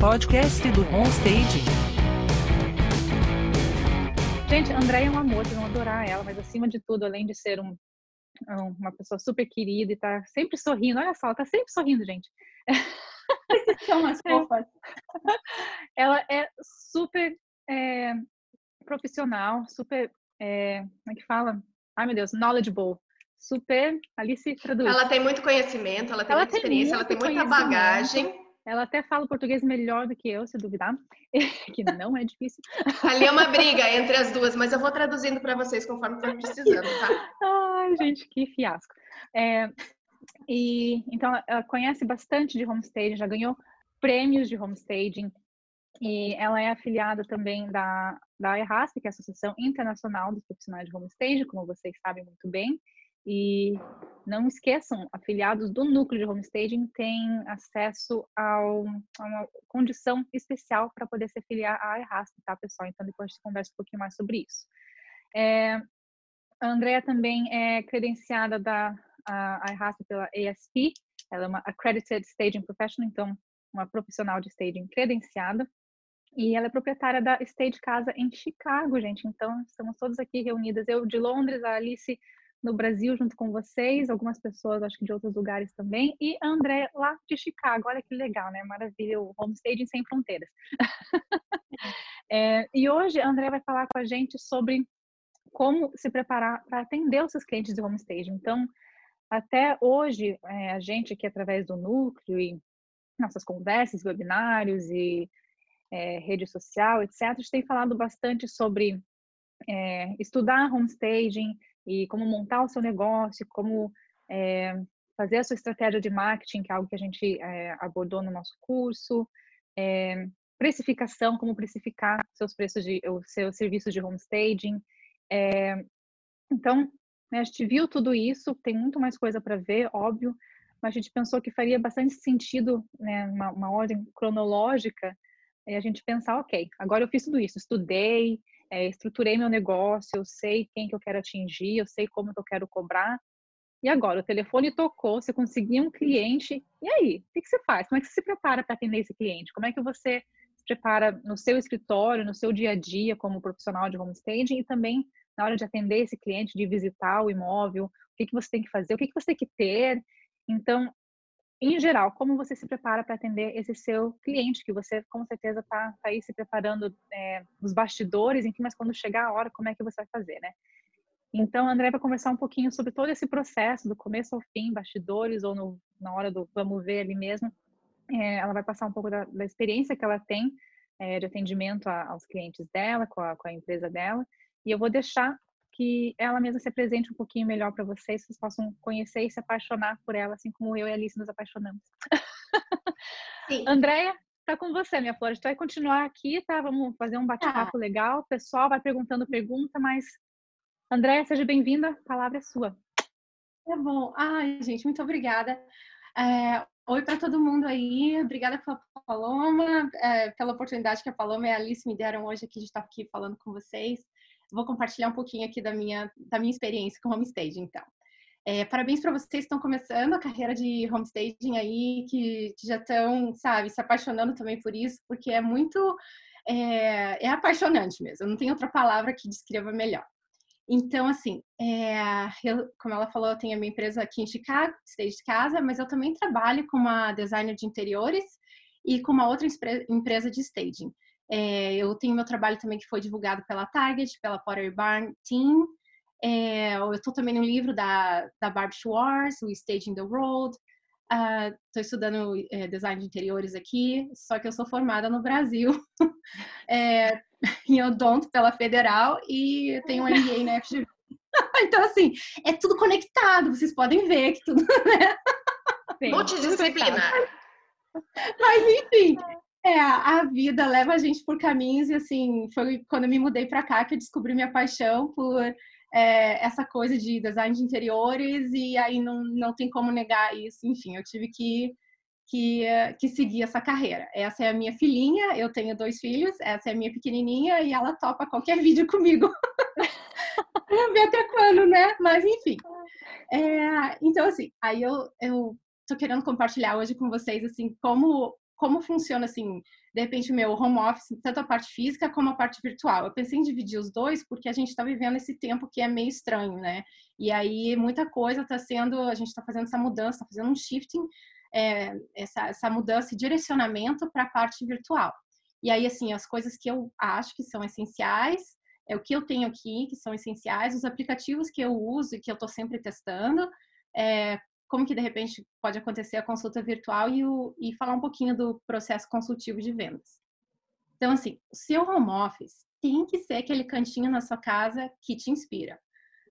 podcast do Homestage. Gente, Andréia é um amor, vocês vão adorar ela, mas acima de tudo, além de ser um, uma pessoa super querida e tá sempre sorrindo, olha só, ela tá sempre sorrindo, gente. São as fofas. Ela é super é, profissional, super, é, como é que fala? Ai, meu Deus, knowledgeable. Super, Alice traduz. Ela tem muito conhecimento, ela tem Ela muita tem experiência, ela tem muita bagagem. Ela até fala português melhor do que eu, se duvidar, que não é difícil. Ali é uma briga entre as duas, mas eu vou traduzindo para vocês conforme for precisando, tá? Ai, gente, que fiasco. É, e então ela conhece bastante de homestaging, já ganhou prêmios de homestaging e ela é afiliada também da da IRASP, que é a Associação Internacional dos Profissionais de Homestaging, como vocês sabem muito bem. E não esqueçam, afiliados do núcleo de homestaging têm acesso ao, a uma condição especial para poder se afiliar à IRASP, tá, pessoal? Então depois a gente conversa um pouquinho mais sobre isso. É, a Andrea também é credenciada da a, a IRASP pela ASP, ela é uma Accredited Staging Professional, então uma profissional de staging credenciada. E ela é proprietária da Stage Casa em Chicago, gente. Então, estamos todos aqui reunidas. Eu de Londres, a Alice no Brasil junto com vocês, algumas pessoas acho que de outros lugares também, e André lá de Chicago. Olha que legal, né? Maravilha, o homestaging sem fronteiras. é, e hoje André vai falar com a gente sobre como se preparar para atender os seus clientes de homestaging. Então, até hoje, é, a gente aqui através do núcleo e nossas conversas, webinários e é, rede social, etc., a gente tem falado bastante sobre é, estudar homestaging e como montar o seu negócio, como é, fazer a sua estratégia de marketing, que é algo que a gente é, abordou no nosso curso, é, precificação, como precificar seus preços de, os seus serviços de homestaging. Então, né, a gente viu tudo isso, tem muito mais coisa para ver, óbvio, mas a gente pensou que faria bastante sentido, né, uma, uma ordem cronológica, e a gente pensar, ok, agora eu fiz tudo isso, estudei, é, estruturei meu negócio, eu sei quem que eu quero atingir, eu sei como que eu quero cobrar. E agora, o telefone tocou, você conseguiu um cliente, e aí? O que, que você faz? Como é que você se prepara para atender esse cliente? Como é que você se prepara no seu escritório, no seu dia a dia como profissional de homestaging e também na hora de atender esse cliente, de visitar o imóvel, o que, que você tem que fazer, o que, que você tem que ter. Então, em geral, como você se prepara para atender esse seu cliente, que você com certeza está tá aí se preparando é, nos bastidores, enfim, mas quando chegar a hora, como é que você vai fazer, né? Então, a André vai conversar um pouquinho sobre todo esse processo, do começo ao fim, bastidores, ou no, na hora do vamos ver ali mesmo. É, ela vai passar um pouco da, da experiência que ela tem é, de atendimento a, aos clientes dela, com a, com a empresa dela, e eu vou deixar que ela mesma se apresente um pouquinho melhor para vocês, vocês possam conhecer e se apaixonar por ela, assim como eu e a Alice nos apaixonamos. Sim. Andréia, tá com você, minha flor. A gente vai continuar aqui, tá? Vamos fazer um bate-papo legal. O pessoal vai perguntando pergunta, mas Andréia, seja bem-vinda. A palavra é sua. Tá bom. Ai, gente, muito obrigada. É, oi para todo mundo aí. Obrigada pela Paloma, é, pela oportunidade que a Paloma e a Alice me deram hoje aqui de estar aqui falando com vocês. Vou compartilhar um pouquinho aqui da minha, da minha experiência com homestaging, então. É, parabéns para vocês que estão começando a carreira de homestaging aí, que, já estão, sabe, se apaixonando também por isso, porque é muito, é, é apaixonante mesmo. Não tenho outra palavra que descreva melhor. Então, assim, é, eu, como ela falou, eu tenho a minha empresa aqui em Chicago, Stage de Casa, mas eu também trabalho com uma designer de interiores e com uma outra empresa de staging. É, eu tenho meu trabalho também que foi divulgado pela Target, pela Pottery Barn Team. É, eu estou também no livro da, da Barb Schwartz, o Staging the World. Estou uh, estudando é, design de interiores aqui, só que eu sou formada no Brasil é, em odonto pela Federal e tenho um MBA na FGV. então, assim, é tudo conectado, vocês podem ver que tudo, né? Multidisciplinar. Mas, enfim, é, a vida leva a gente por caminhos e, assim, foi quando eu me mudei para cá que eu descobri minha paixão por é, essa coisa de design de interiores e aí não, não tem como negar isso. Enfim, eu tive que, que, que seguir essa carreira. Essa é a minha filhinha, eu tenho dois filhos, essa é a minha pequenininha e ela topa qualquer vídeo comigo. Vamos ver até quando, né? Mas enfim. É, então, assim, aí eu, eu tô querendo compartilhar hoje com vocês, assim, como como funciona assim, de repente o meu home office, tanto a parte física como a parte virtual. Eu pensei em dividir os dois porque a gente está vivendo esse tempo que é meio estranho, né? E aí muita coisa está sendo, a gente está fazendo essa mudança, está fazendo um shifting, é, essa, essa mudança e direcionamento para a parte virtual. E aí, assim, as coisas que eu acho que são essenciais, é o que eu tenho aqui, que são essenciais, os aplicativos que eu uso e que eu estou sempre testando, é, como que de repente pode acontecer a consulta virtual e, o, e falar um pouquinho do processo consultivo de vendas. Então, assim, o seu home office tem que ser aquele cantinho na sua casa que te inspira.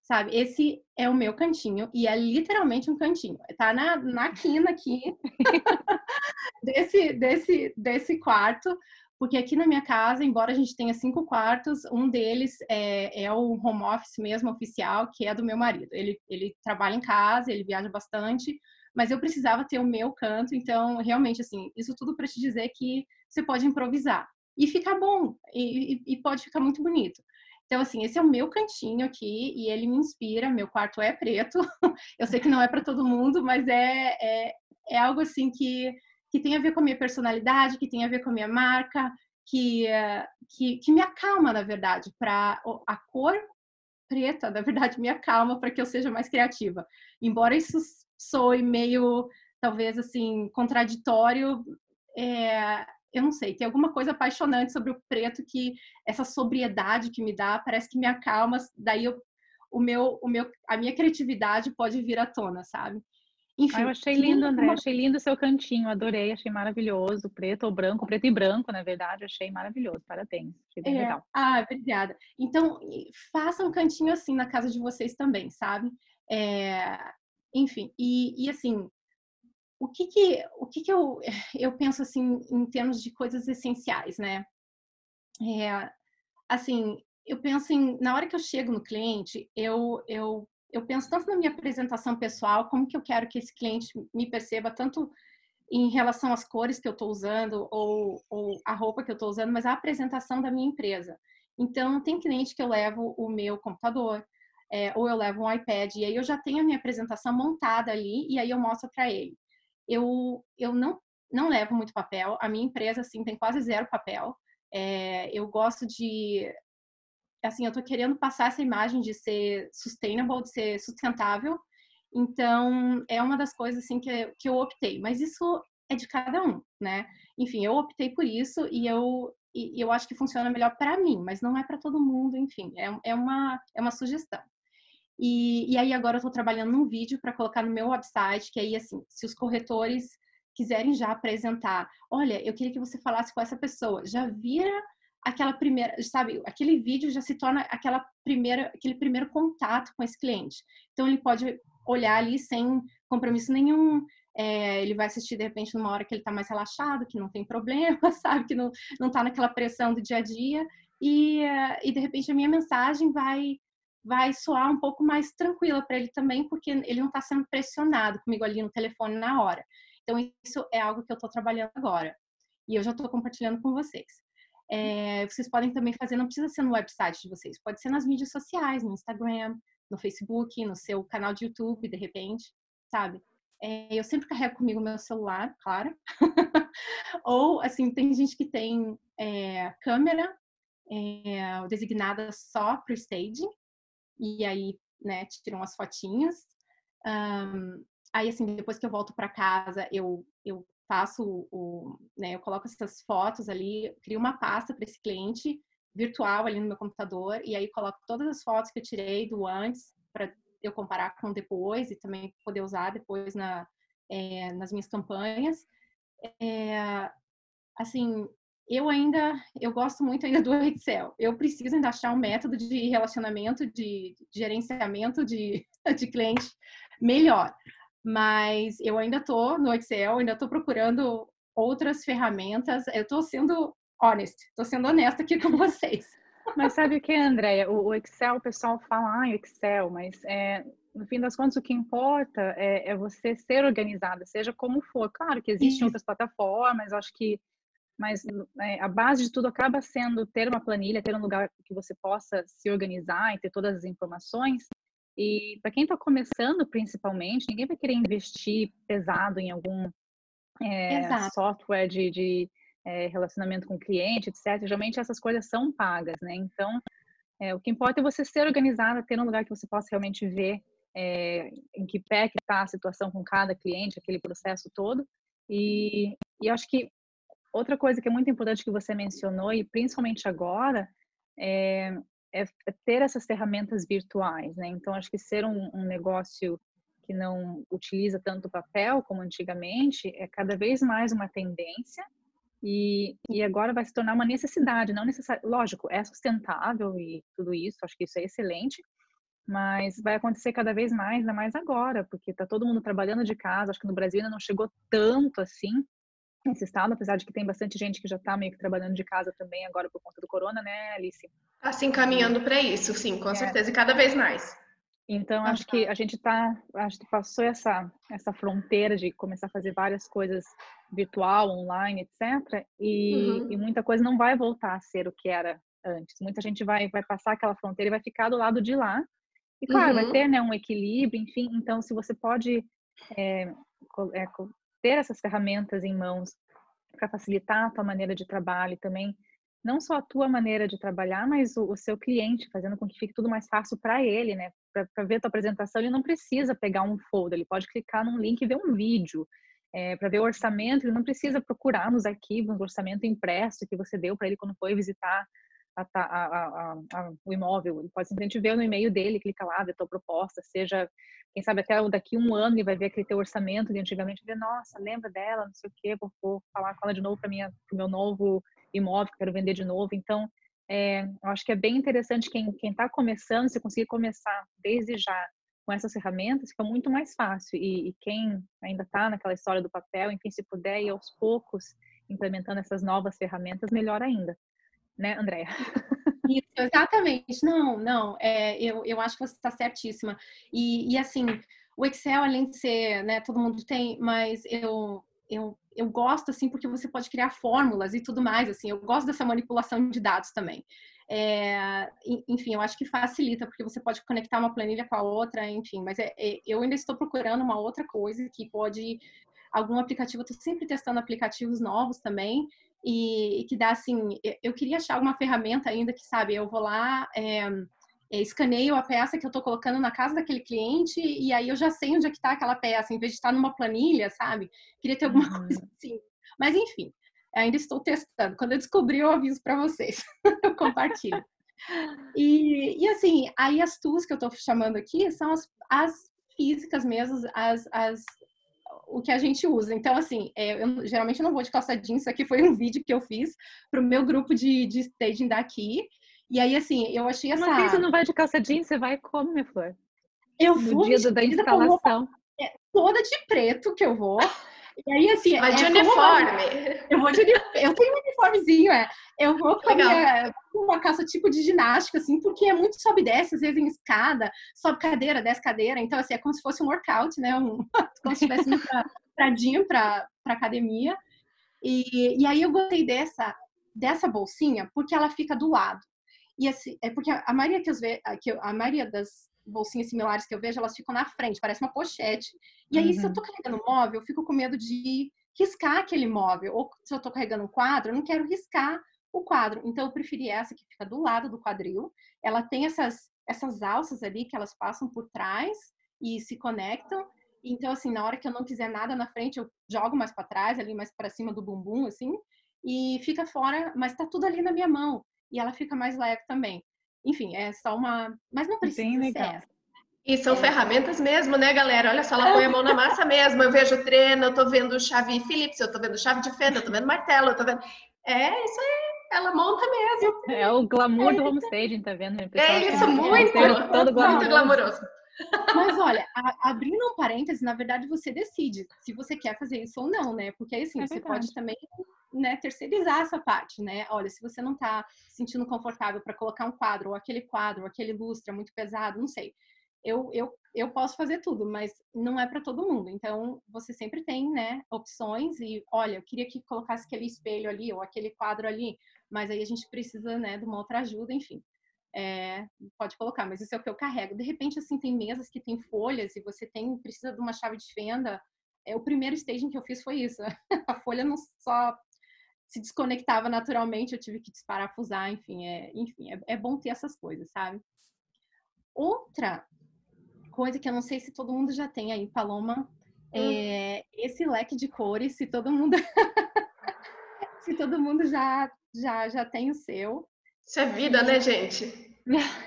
Sabe, esse é o meu cantinho e é literalmente um cantinho. Tá na, na quina aqui desse, desse, desse quarto, porque aqui na minha casa, embora a gente tenha cinco quartos, um deles é, é, o home office mesmo oficial, que é do meu marido. Ele, ele trabalha em casa, ele viaja bastante, mas eu precisava ter o meu canto, então realmente assim, isso tudo para te dizer que você pode improvisar e ficar bom e, e, pode ficar muito bonito. Então assim, esse é o meu cantinho aqui e ele me inspira. Meu quarto é preto, eu sei que não é para todo mundo, mas é, é, é algo assim que que tem a ver com a minha personalidade, que tem a ver com a minha marca, que, que, que me acalma, na verdade, para a cor preta, na verdade, me acalma para que eu seja mais criativa. Embora isso soe meio, talvez, assim, contraditório, é, eu não sei, tem alguma coisa apaixonante sobre o preto que essa sobriedade que me dá, parece que me acalma, daí eu, o meu, o meu, a minha criatividade pode vir à tona, sabe? Enfim. Ah, eu achei lindo, André. Uma... Achei lindo o seu cantinho. Adorei, achei maravilhoso. Preto ou branco, preto e branco, na verdade. Achei maravilhoso. Parabéns. Achei bem é. legal. Ah, obrigada. Então, faça um cantinho assim na casa de vocês também, sabe? É... Enfim, e, e assim, o que que, o que que eu, eu penso assim em termos de coisas essenciais, né? É, assim, eu penso em, na hora que eu chego no cliente, eu, eu eu penso tanto na minha apresentação pessoal, como que eu quero que esse cliente me perceba, tanto em relação às cores que eu estou usando ou, ou, a roupa que eu estou usando, mas a apresentação da minha empresa. Então, tem cliente que eu levo o meu computador, é, ou eu levo um iPad, e aí eu já tenho a minha apresentação montada ali, e aí eu mostro para ele. Eu, eu não, não levo muito papel, a minha empresa, assim, tem quase zero papel. É, eu gosto de assim, eu tô querendo passar essa imagem de ser sustainable, de ser sustentável. Então, é uma das coisas assim que, que eu optei, mas isso é de cada um, né? Enfim, eu optei por isso e eu e eu acho que funciona melhor para mim, mas não é para todo mundo, enfim, é, é, uma, é uma sugestão. E, e aí agora eu estou trabalhando num vídeo para colocar no meu website, que aí assim, se os corretores quiserem já apresentar, olha, eu queria que você falasse com essa pessoa, já vira aquela primeira, sabe, aquele vídeo já se torna aquela primeira, aquele primeiro contato com esse cliente. Então ele pode olhar ali sem compromisso nenhum, é, ele vai assistir de repente numa hora que ele está mais relaxado, que não tem problema, sabe, que não não está naquela pressão do dia a dia e, e de repente a minha mensagem vai vai soar um pouco mais tranquila para ele também, porque ele não está sendo pressionado comigo ali no telefone na hora. Então isso é algo que eu estou trabalhando agora e eu já estou compartilhando com vocês. É, vocês podem também fazer, não precisa ser no website de vocês, pode ser nas mídias sociais, no Instagram, no Facebook, no seu canal de YouTube, de repente, sabe? É, eu sempre carrego comigo meu celular, claro. Ou, assim, tem gente que tem é, câmera é, designada só para o staging, e aí, né, tiram as fotinhas. Um, aí, assim, depois que eu volto para casa, eu, eu faço o, né, eu coloco essas fotos ali, crio uma pasta para esse cliente virtual ali no meu computador e aí coloco todas as fotos que eu tirei do antes para eu comparar com depois e também poder usar depois na, é, nas minhas campanhas. É, assim, eu ainda, eu gosto muito ainda do Excel. Eu preciso ainda achar um método de relacionamento, de, de gerenciamento de, de cliente melhor mas eu ainda estou no Excel, ainda estou procurando outras ferramentas. Eu estou sendo honest, estou sendo honesta aqui com vocês. Mas sabe o que, Andréia? O, Excel, o pessoal fala, ah, Excel, mas é, no fim das contas o que importa é, é você ser organizada, seja como for. Claro que existem Isso. outras plataformas, acho que, mas é, a base de tudo acaba sendo ter uma planilha, ter um lugar que você possa se organizar e ter todas as informações. E para quem está começando, principalmente, ninguém vai querer investir pesado em algum é, software de, de é, relacionamento com o cliente, etc. Geralmente essas coisas são pagas, né? Então, é, o que importa é você ser organizada, ter um lugar que você possa realmente ver é, em que pé que está a situação com cada cliente, aquele processo todo. E, e acho que outra coisa que é muito importante que você mencionou, e principalmente agora, é, é, é ter essas ferramentas virtuais, né? Então, acho que ser um, um negócio que não utiliza tanto papel como antigamente é cada vez mais uma tendência e, e agora vai se tornar uma necessidade, não necessário. Lógico, é sustentável e tudo isso, acho que isso é excelente, mas vai acontecer cada vez mais, ainda mais agora, porque está todo mundo trabalhando de casa. Acho que no Brasil ainda não chegou tanto assim estado, apesar de que tem bastante gente que já está meio que trabalhando de casa também agora por conta do corona, né, Alice? Assim, caminhando para isso, sim, com é. certeza, e cada vez mais. Então, acho que a gente tá, acho que passou essa, essa fronteira de começar a fazer várias coisas virtual, online, etc. E, uhum. e, muita coisa não vai voltar a ser o que era antes. Muita gente vai, vai passar aquela fronteira e vai ficar do lado de lá. E claro, uhum. vai ter né, um equilíbrio, enfim. Então, se você pode é, é, ter essas ferramentas em mãos para facilitar a tua maneira de trabalho e também não só a tua maneira de trabalhar, mas o, o seu cliente, fazendo com que fique tudo mais fácil para ele, né? Para ver a tua apresentação, ele não precisa pegar um folder, ele pode clicar num link e ver um vídeo. É, para ver o orçamento, ele não precisa procurar nos arquivos o orçamento impresso que você deu para ele quando foi visitar a, a, a, o imóvel. Ele pode simplesmente ver no e-mail dele, clica lá, ver a tua proposta, seja, quem sabe até daqui um ano ele vai ver aquele teu orçamento de antigamente, ver, nossa, lembra dela, não sei o quê, vou, vou falar com ela de novo para o meu novo imóvel que quero vender de novo. Então, é, eu acho que é bem interessante quem está começando, se conseguir começar desde já com essas ferramentas, fica muito mais fácil. E, e quem ainda está naquela história do papel, enfim, se puder ir aos poucos implementando essas novas ferramentas, melhor ainda. Né, Andréia? Isso, exatamente. Não, não, é, eu, eu acho que você está certíssima. E, e assim, o Excel, além de ser, né, todo mundo tem, mas eu, eu eu gosto assim porque você pode criar fórmulas e tudo mais assim. Eu gosto dessa manipulação de dados também. É, enfim, eu acho que facilita porque você pode conectar uma planilha com a outra, enfim. Mas é, é, eu ainda estou procurando uma outra coisa que pode algum aplicativo. Estou sempre testando aplicativos novos também e, que dá assim. Eu queria achar uma ferramenta ainda que sabe. Eu vou lá é, escaneio a peça que eu estou colocando na casa daquele cliente e aí eu já sei onde é que está aquela peça, em vez de estar numa planilha, sabe? Queria ter alguma uhum. coisa assim. Mas enfim, ainda estou testando. Quando eu descobrir, eu aviso para vocês. eu compartilho. E, e assim, aí as tools que eu estou chamando aqui são as, as físicas mesmo, as, as, o que a gente usa. Então, assim, é, eu geralmente não vou de calça jeans. Isso aqui foi um vídeo que eu fiz para o meu grupo de, de staging daqui. E aí, assim, eu achei essa. Mas você não vai de calça jeans, você vai como, minha flor? Eu no vou. dia da instalação. É, toda de preto que eu vou. E aí, assim. Vai é de uniforme. Eu vou de Eu tenho um uniformezinho, é. Eu vou com, minha, uma calça tipo de ginástica, assim, porque é muito sobe e desce, às vezes em escada, sobe cadeira, desce cadeira. Então, assim, é como se fosse um workout, né? Um, como se estivesse indo pra, pra pra, academia. E, e aí eu gostei dessa, dessa bolsinha porque ela fica do lado. E assim, é porque a, maioria que eu, a maioria das bolsinhas similares que eu vejo, elas ficam na frente, parece uma pochete. E aí, uhum. se eu tô uhum. carregando móvel, eu fico com medo de riscar aquele móvel. Ou se eu tô carregando um quadro, eu não quero riscar o quadro. Então, eu preferi essa que fica do lado do quadril. Ela tem essas, essas alças ali que elas passam por trás e se conectam. Então, assim, na hora que eu não quiser nada na frente, eu jogo mais para trás, ali mais para cima do bumbum, assim, e fica fora, mas tá tudo ali na minha mão e ela fica mais leve também. Enfim, é só uma. Mas não precisa Bem legal. ser E são é. ferramentas mesmo, né, galera? Olha só, ela põe a mão na massa mesmo. Eu vejo treino, eu tô vendo chave Phillips, eu tô vendo chave de fenda, eu tô vendo martelo, eu tô vendo. É, isso aí. Ela monta mesmo. É o glamour é do homestaging, tá vendo? É isso, muito. Todo. Muito glamouroso. Mas olha, a, abrindo um parêntese, na verdade você decide se você quer fazer isso ou não, né? Porque assim, é você pode também né, terceirizar essa parte, né? Olha, se você não está se sentindo confortável para colocar um quadro, ou aquele quadro, ou aquele lustre é muito pesado, não sei. Eu, eu, eu posso fazer tudo, mas não é para todo mundo. Então, você sempre tem, né, opções e, olha, eu queria que colocasse aquele espelho ali, ou aquele quadro ali, mas aí a gente precisa, né, de uma outra ajuda, enfim. É, pode colocar, mas isso é o que eu carrego. De repente, assim, tem mesas que tem folhas e você tem precisa de uma chave de fenda é, o primeiro staging que eu fiz foi isso. A folha não só se desconectava naturalmente, eu tive que desparafusar, enfim, é, enfim, é, é bom ter essas coisas, sabe? Outra coisa que eu não sei se todo mundo já tem aí, Paloma, é esse leque de cores, se todo mundo se todo mundo já já já tem o seu. Isso é vida, né, gente?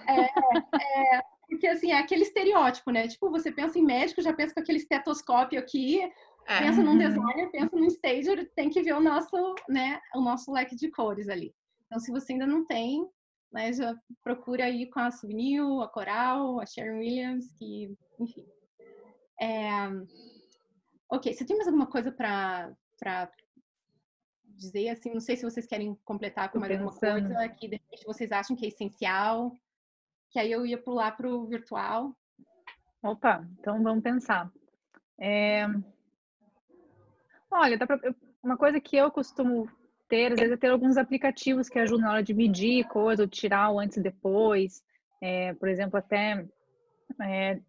É, é, porque assim, é aquele estereótipo, né? Tipo, você pensa em médico, já pensa com aquele estetoscópio aqui, é. pensa num designer, pensa num stager, tem que ver o nosso, né, o nosso leque de cores ali. Então, se você ainda não tem, né, já procura aí com a Souvenir, a Coral, a Sharon Williams, que, enfim. É... Ok, você tem mais alguma coisa para dizer? Assim, não sei se vocês querem completar com mais alguma coisa que de repente vocês acham que é essencial, que aí eu ia pular para o virtual. Opa, então vamos pensar. É... Olha, pra... uma coisa que eu costumo ter, às vezes, é ter alguns aplicativos que ajudam na hora de medir coisa, ou tirar o antes e depois. É, por exemplo, até é,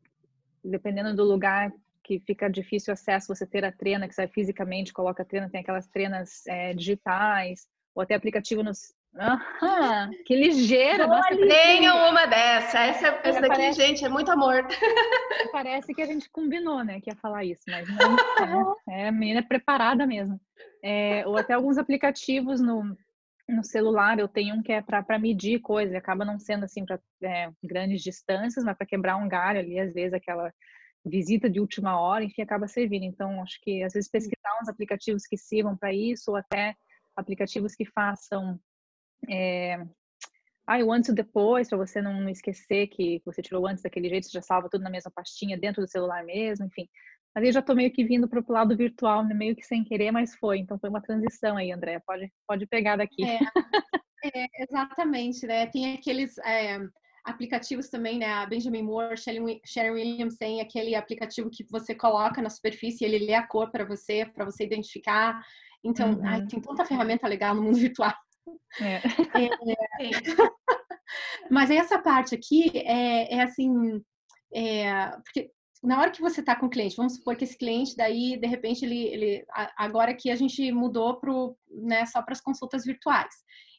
dependendo do lugar que fica difícil acesso, você ter a trena que sai fisicamente, coloca a trena, tem aquelas trenas é, digitais, ou até aplicativo nos, Aham, que ligeira. Nossa, Tenha uma dessa. Essa, essa daqui, parece... gente, é muito amor. Parece que a gente combinou, né, que ia falar isso, mas não. é, é a menina é preparada mesmo. É, ou até alguns aplicativos no, no celular, eu tenho um que é para medir coisas, acaba não sendo assim para é, grandes distâncias, mas para quebrar um galho ali, às vezes aquela visita de última hora, enfim, acaba servindo. Então, acho que às vezes pesquisar uns aplicativos que sirvam para isso, ou até aplicativos que façam é, ah, o antes e depois, para você não esquecer que você tirou antes daquele jeito, você já salva tudo na mesma pastinha dentro do celular mesmo, enfim. Mas eu já estou meio que vindo para o lado virtual, né, meio que sem querer, mas foi. Então foi uma transição aí, André. Pode, pode pegar daqui. É, é, exatamente, né? Tem aqueles é, aplicativos também, né? A Benjamin Moore, Sharon Williams tem aquele aplicativo que você coloca na superfície, ele lê a cor para você, para você identificar. Então, uhum. ai, tem tanta ferramenta legal no mundo virtual. É. É, mas essa parte aqui é, é assim, é, porque na hora que você está com o cliente, vamos supor que esse cliente daí, de repente, ele, ele agora que a gente mudou pro, né, só para as consultas virtuais.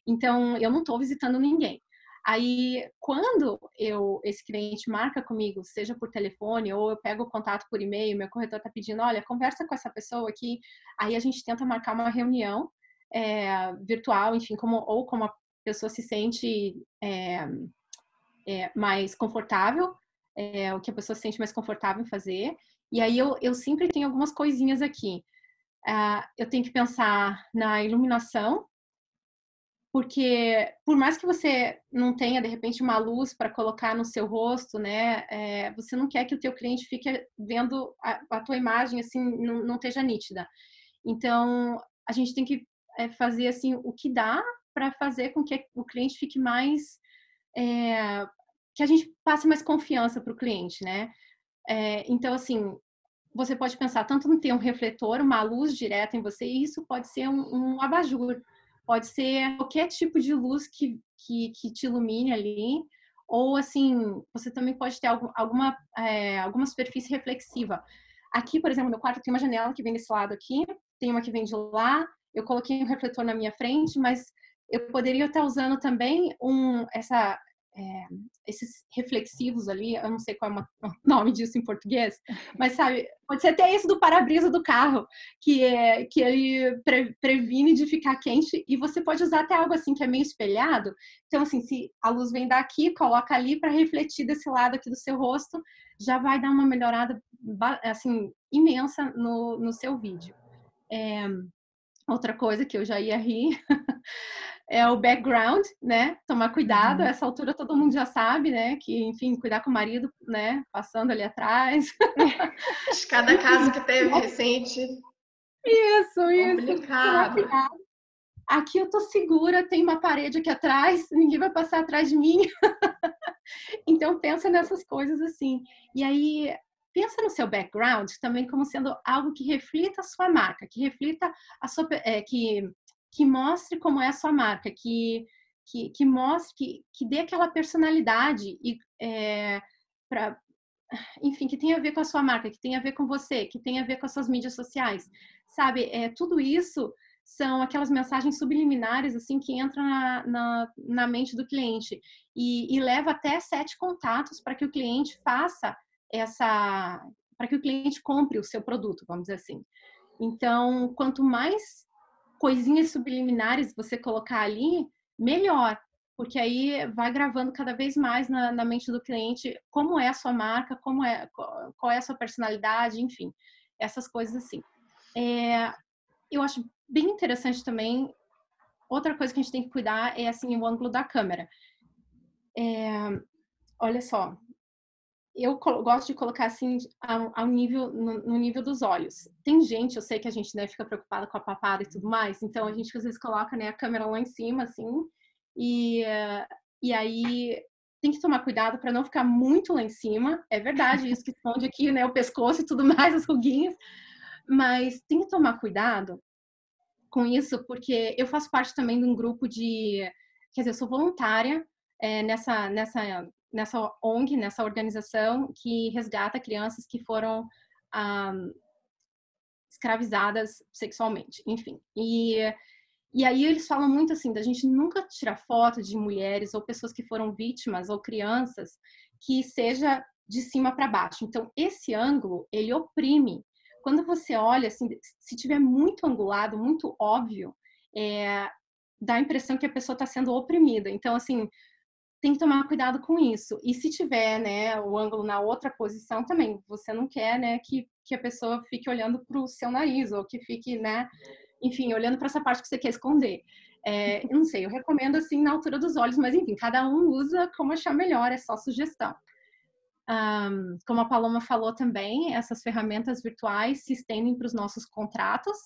Então, eu não estou visitando ninguém. Aí, quando eu esse cliente marca comigo, seja por telefone ou eu pego o contato por e-mail, meu corretor está pedindo, olha, conversa com essa pessoa aqui. Aí a gente tenta marcar uma reunião é, virtual, enfim, como, ou como a pessoa se sente é, é, mais confortável, o que a pessoa se sente mais confortável em fazer. E aí eu, eu sempre tenho algumas coisinhas aqui. Uh, eu tenho que pensar na iluminação, porque por mais que você não tenha de repente uma luz para colocar no seu rosto, né, é, você não quer que o teu cliente fique vendo a, a tua imagem assim não, não esteja nítida. Então a gente tem que é fazer assim o que dá para fazer com que o cliente fique mais é, que a gente passe mais confiança para o cliente, né? É, então assim você pode pensar tanto em ter um refletor, uma luz direta em você, e isso pode ser um, um abajur, pode ser qualquer tipo de luz que, que, que, te ilumine ali, ou assim, você também pode ter algum, alguma, é, alguma superfície reflexiva. Aqui, por exemplo, no quarto tem uma janela que vem desse lado aqui, tem uma que vem de lá, eu coloquei um refletor na minha frente, mas eu poderia estar usando também um, essa, é, esses reflexivos ali, eu não sei qual é o nome disso em português, mas sabe, pode ser até esse do para-brisa do carro, que, é, que ele pre, previne de ficar quente, e você pode usar até algo assim que é meio espelhado. Então, assim, se a luz vem daqui, coloca ali para refletir desse lado aqui do seu rosto, já vai dar uma melhorada, assim, imensa no, no seu vídeo. É, Outra coisa que eu já ia rir é o background, né? Tomar cuidado. Uhum. Essa altura todo mundo já sabe, né? Que, enfim, cuidar com o marido, né? Passando ali atrás. Cada caso que teve recente. Isso, Complicado. isso. Aqui eu tô segura, tem uma parede aqui atrás, ninguém vai passar atrás de mim. então pensa nessas coisas assim. E aí pensa no seu background também como sendo algo que reflita a sua marca, que reflita a sua, é, que, que mostre como é a sua marca, que, que, que mostre, que, que dê aquela personalidade e é, enfim, que tem a ver com a sua marca, que tem a ver com você, que tem a ver com as suas mídias sociais, sabe? É, tudo isso são aquelas mensagens subliminares assim que entram na, na, na mente do cliente e, e leva até sete contatos para que o cliente faça essa, para que o cliente compre o seu produto, vamos dizer assim. Então, quanto mais coisinhas subliminares você colocar ali, melhor, porque aí vai gravando cada vez mais na, na, mente do cliente como é a sua marca, como é, qual é a sua personalidade, enfim, essas coisas assim. É, eu acho bem interessante também. Outra coisa que a gente tem que cuidar é assim o ângulo da câmera. É, olha só, eu gosto de colocar assim ao, ao nível no, no, nível dos olhos. Tem gente, eu sei que a gente né, fica preocupada com a papada e tudo mais, então a gente às vezes coloca né, a câmera lá em cima assim e e aí tem que tomar cuidado para não ficar muito lá em cima. É verdade isso que esconde aqui né o pescoço e tudo mais as ruguinhas, mas tem que tomar cuidado com isso porque eu faço parte também de um grupo de quer dizer eu sou voluntária é, nessa nessa nessa ONG, nessa organização que resgata crianças que foram ah, escravizadas sexualmente, enfim. E, e aí eles falam muito assim, da gente nunca tirar foto de mulheres ou pessoas que foram vítimas ou crianças que seja de cima para baixo. Então, esse ângulo, ele oprime. Quando você olha, assim, se tiver muito angulado, muito óbvio, é, dá a impressão que a pessoa está sendo oprimida. Então, assim, tem que tomar cuidado com isso. E se tiver, né, o ângulo na outra posição também, você não quer, né, que, que a pessoa fique olhando para o seu nariz ou que fique, né, enfim, olhando para essa parte que você quer esconder. É, eu não sei, eu recomendo assim na altura dos olhos, mas enfim, cada um usa como achar melhor, é só sugestão. Um, como a Paloma falou também, essas ferramentas virtuais se estendem para os nossos contratos,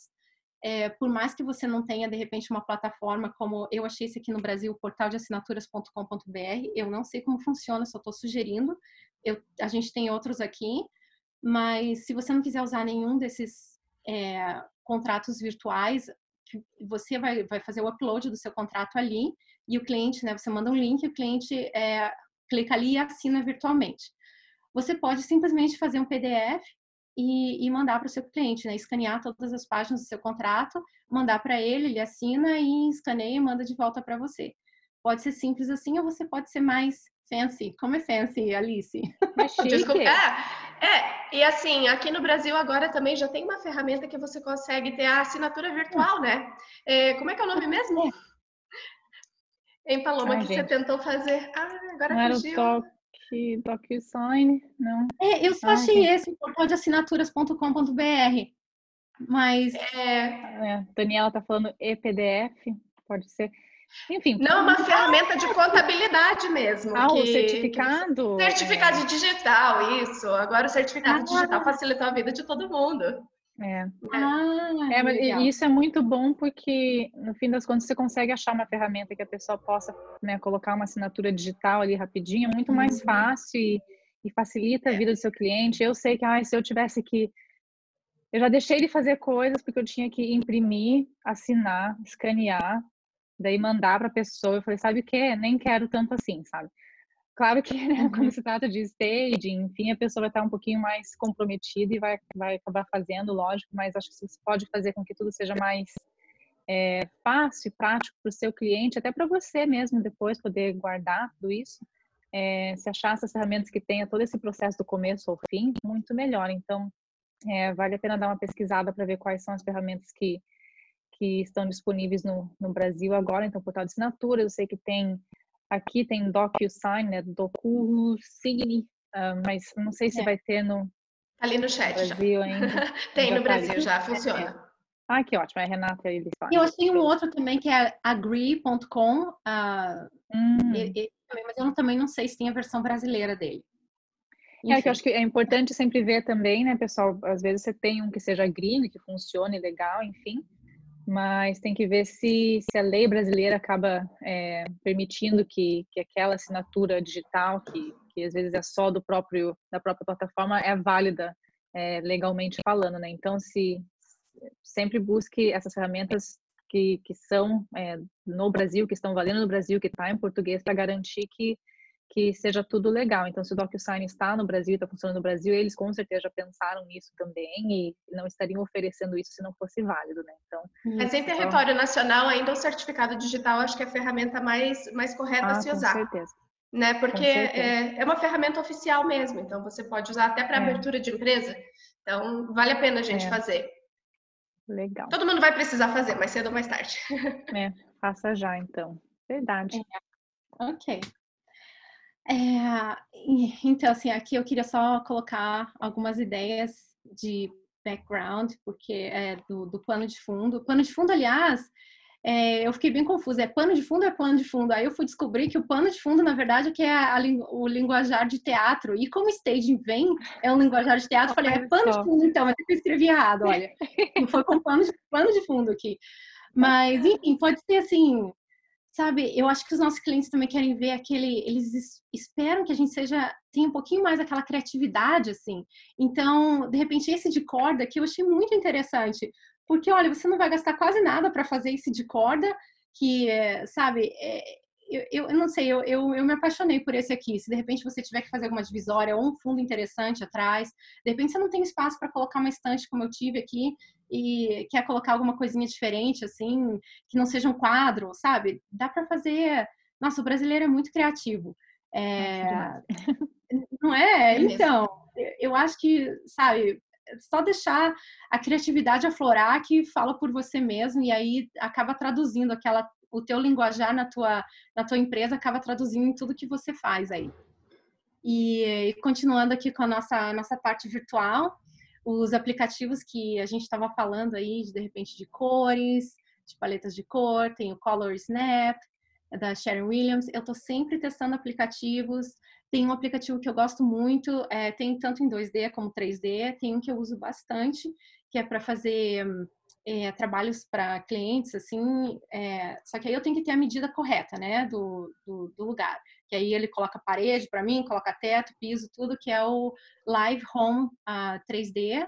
é, por mais que você não tenha, de repente, uma plataforma como eu achei esse aqui no Brasil, portaldeassinaturas.com.br, eu não sei como funciona, só estou sugerindo. Eu, a gente tem outros aqui, mas se você não quiser usar nenhum desses é, contratos virtuais, você vai, vai fazer o upload do seu contrato ali e o cliente, né, você manda um link, o cliente é, clica ali e assina virtualmente. Você pode simplesmente fazer um PDF e, e mandar para o seu cliente, né? Escanear todas as páginas do seu contrato, mandar para ele, ele assina e escaneia e manda de volta para você. Pode ser simples assim ou você pode ser mais fancy. Como é fancy, Alice? É chique. Desculpa. É, é, e assim, aqui no Brasil agora também já tem uma ferramenta que você consegue ter a assinatura virtual, né? É, como é que é o nome mesmo? Em Paloma, Ai, que gente. você tentou fazer. Ah, agora Não fugiu. Era o que DocuSign, não. É, eu só ah, achei okay. esse, portal de assinaturas.com.br. Mas. É... é... Daniela tá falando e-PDF, pode ser. Enfim. Não, uma ferramenta de contabilidade mesmo. Ah, que... o certificado? Certificado digital, isso. Agora o certificado ah. digital facilitou a vida de todo mundo. É. Ah, é, mas isso é muito bom porque, no fim das contas, você consegue achar uma ferramenta que a pessoa possa né, colocar uma assinatura digital ali rapidinho, é muito mais uhum. fácil e, e, facilita a vida do seu cliente. Eu sei que ah, se eu tivesse que. Eu já deixei de fazer coisas porque eu tinha que imprimir, assinar, escanear, daí mandar para a pessoa. Eu falei, sabe o que? Nem quero tanto assim, sabe? Claro que né, uhum. quando se trata de staging, enfim, a pessoa vai estar um pouquinho mais comprometida e vai, vai acabar fazendo, lógico, mas acho que isso pode fazer com que tudo seja mais é, fácil, prático para o seu cliente, até para você mesmo depois poder guardar tudo isso. É, se achar essas ferramentas que tenha todo esse processo do começo ao fim, muito melhor. Então, é, vale a pena dar uma pesquisada para ver quais são as ferramentas que, que estão disponíveis no, no Brasil agora. Então, portal de assinaturas, eu sei que tem Aqui tem DocuSign, né? DocuSign, uh, mas não sei se é. vai ter no. Tá ali no chat Brasil já. ainda. tem no Brasil, tá já funciona. É. Ah, que ótimo. É Renata e Eu achei um outro também que é agree.com. Uh, ah, hum. mas eu também não sei se tem a versão brasileira dele. Enfim. É que eu acho que é importante sempre ver também, né, pessoal? Às vezes você tem um que seja green, que funcione legal, enfim mas tem que ver se, se a lei brasileira acaba é, permitindo que, que aquela assinatura digital, que, que às vezes é só do próprio da própria plataforma, é válida é, legalmente falando, né? Então, se sempre busque essas ferramentas que, que são é, no Brasil, que estão valendo no Brasil, que está em português, para garantir que que seja tudo legal. Então, se o DocuSign está no Brasil, está funcionando no Brasil, eles com certeza já pensaram nisso também e não estariam oferecendo isso se não fosse válido, né? Então, mas em território nacional ainda o certificado digital acho que é a ferramenta mais mais correta ah, a se usar. Com certeza. Né? Porque é, é, uma ferramenta oficial mesmo, então você pode usar até para é. abertura de empresa. Então, vale a pena a gente é. fazer. Legal. Todo mundo vai precisar fazer, mais cedo ou mais tarde. É, faça já então. Verdade. É. Ok. É, então, assim, aqui eu queria só colocar algumas ideias de background, porque é do, do pano de fundo. O pano de fundo, aliás, é, eu fiquei bem confusa. É pano de fundo ou é plano de fundo? Aí eu fui descobrir que o pano de fundo, na verdade, é que é a, o linguajar de teatro. E como staging vem, é um linguajar de teatro, eu falei, é pano de fundo então, mas eu escrevi errado, olha. Foi com pano de, pano de fundo aqui. Mas, enfim, pode ser assim, sabe, eu acho que os nossos clientes também querem ver aquele, eles esperam que a gente seja, tenha um pouquinho mais aquela criatividade, assim. Então, de repente, esse de corda que eu achei muito interessante, porque, olha, você não vai gastar quase nada para fazer esse de corda, que, sabe, é, eu, eu, não sei, eu, eu, eu, me apaixonei por esse aqui. Se de repente você tiver que fazer alguma divisória ou um fundo interessante atrás, de repente você não tem espaço para colocar uma estante como eu tive aqui e quer colocar alguma coisinha diferente, assim, que não seja um quadro, sabe? Dá para fazer. Nossa, o brasileiro é muito criativo. É... Não é? é então, eu acho que, sabe, só deixar a criatividade aflorar que fala por você mesmo e aí acaba traduzindo aquela o teu linguajar na tua, na tua empresa acaba traduzindo em tudo que você faz aí. E, continuando aqui com a nossa, nossa parte virtual, os aplicativos que a gente estava falando aí, de, de repente, de cores, de paletas de cor, tem o Color Snap, da Sharon Williams. Eu estou sempre testando aplicativos. Tem um aplicativo que eu gosto muito, é, tem tanto em 2D como 3D, tem um que eu uso bastante, que é para fazer é, trabalhos para clientes, assim, é, só que aí eu tenho que ter a medida correta, né, do, do, do lugar. Que aí ele coloca parede para mim, coloca teto, piso, tudo, que é o Live Home uh, ah, 3D.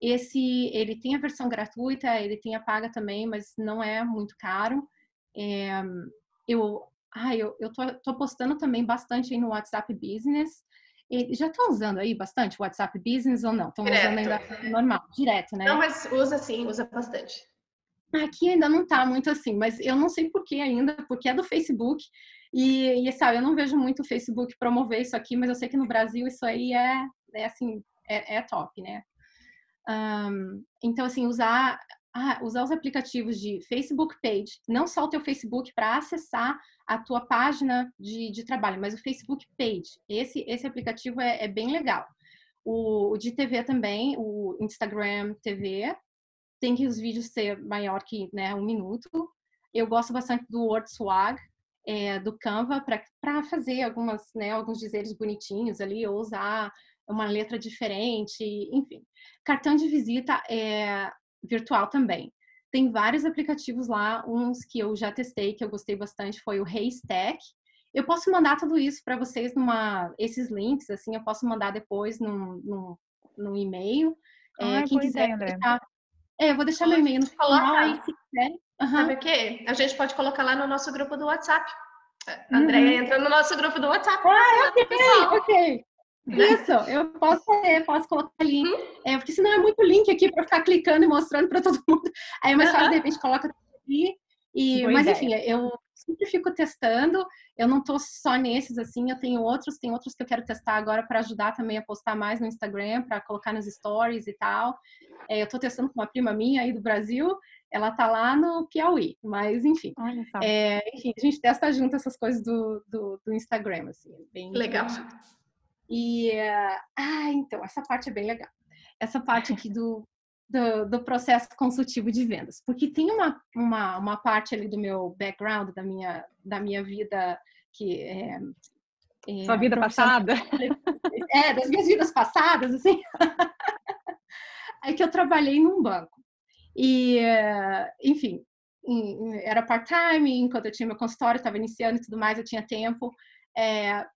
Esse, ele tem a versão gratuita, ele tem a paga também, mas não é muito caro. É, eu, ah, eu, eu tô, tô postando também bastante aí no WhatsApp Business. E já estão usando aí bastante o WhatsApp Business ou não? Estão usando ainda normal, direto, né? Não, mas usa sim, usa bastante. Aqui ainda não tá muito assim, mas eu não sei por que ainda, porque é do Facebook. E, e sabe, eu não vejo muito o Facebook promover isso aqui, mas eu sei que no Brasil isso aí é, é assim, é, é top, né? Um, então, assim, usar, ah, usar os aplicativos de Facebook Page, não só o teu Facebook para acessar a tua página de, de trabalho, mas o Facebook Page. Esse, esse aplicativo é, é bem legal. O, o, de TV também, o Instagram TV, tem que os vídeos ser maior que né, um minuto. Eu gosto bastante do WordSwag, é, do Canva, para fazer algumas, né, alguns dizeres bonitinhos ali, ou usar uma letra diferente, enfim. Cartão de visita é virtual também. Tem vários aplicativos lá, uns que eu já testei, que eu gostei bastante, foi o Haystack. Eu posso mandar tudo isso para vocês numa, esses links, assim, eu posso mandar depois num, num, num e-mail. Ah, é, quem quiser ideia, deixar, é, eu vou deixar meu e-mail no final aí, se quiser. Uhum. Sabe o quê? A gente pode colocar lá no nosso grupo do WhatsApp. A Andréia uhum. entra no nosso grupo do WhatsApp. Ah, ok, ok. Isso, eu posso fazer, posso colocar ali. Uhum. É, porque senão é muito link aqui para ficar clicando e mostrando para todo mundo. Aí é mais fácil, de repente, coloca aqui. E, mas ideia. enfim, eu sempre fico testando. Eu não tô só nesses, assim, eu tenho outros, tem outros que eu quero testar agora para ajudar também a postar mais no Instagram, para colocar nos stories e tal. É, eu tô testando com uma prima minha aí do Brasil, ela tá lá no Piauí, mas enfim. É, enfim, a gente testa junto essas coisas do, do, do Instagram, assim, bem legal. E, ah, então, essa parte é bem legal. Essa parte aqui do, do, do, processo consultivo de vendas. Porque tem uma, uma, uma parte ali do meu background, da minha, da minha vida que é, é Sua vida passada? É, das minhas vidas passadas, assim. é que eu trabalhei num banco. E, enfim, era part-time, enquanto eu tinha meu consultório, estava iniciando e tudo mais, eu tinha tempo. É,